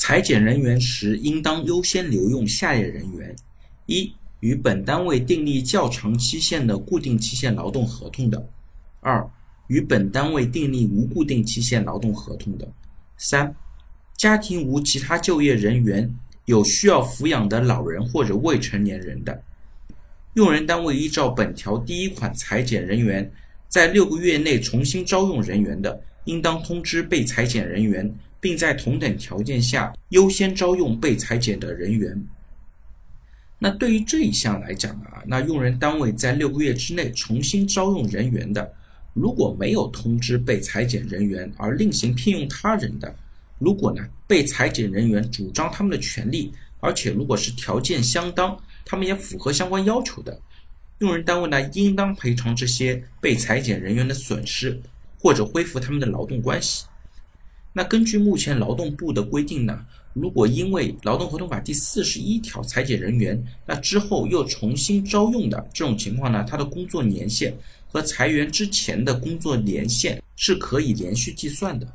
裁减人员时，应当优先留用下列人员：一、与本单位订立较长期限的固定期限劳动合同的；二、与本单位订立无固定期限劳动合同的；三、家庭无其他就业人员，有需要抚养的老人或者未成年人的。用人单位依照本条第一款裁减人员，在六个月内重新招用人员的，应当通知被裁减人员。并在同等条件下优先招用被裁减的人员。那对于这一项来讲啊，那用人单位在六个月之内重新招用人员的，如果没有通知被裁减人员而另行聘用他人的，如果呢被裁减人员主张他们的权利，而且如果是条件相当，他们也符合相关要求的，用人单位呢应当赔偿这些被裁减人员的损失，或者恢复他们的劳动关系。那根据目前劳动部的规定呢，如果因为劳动合同法第四十一条裁减人员，那之后又重新招用的这种情况呢，他的工作年限和裁员之前的工作年限是可以连续计算的。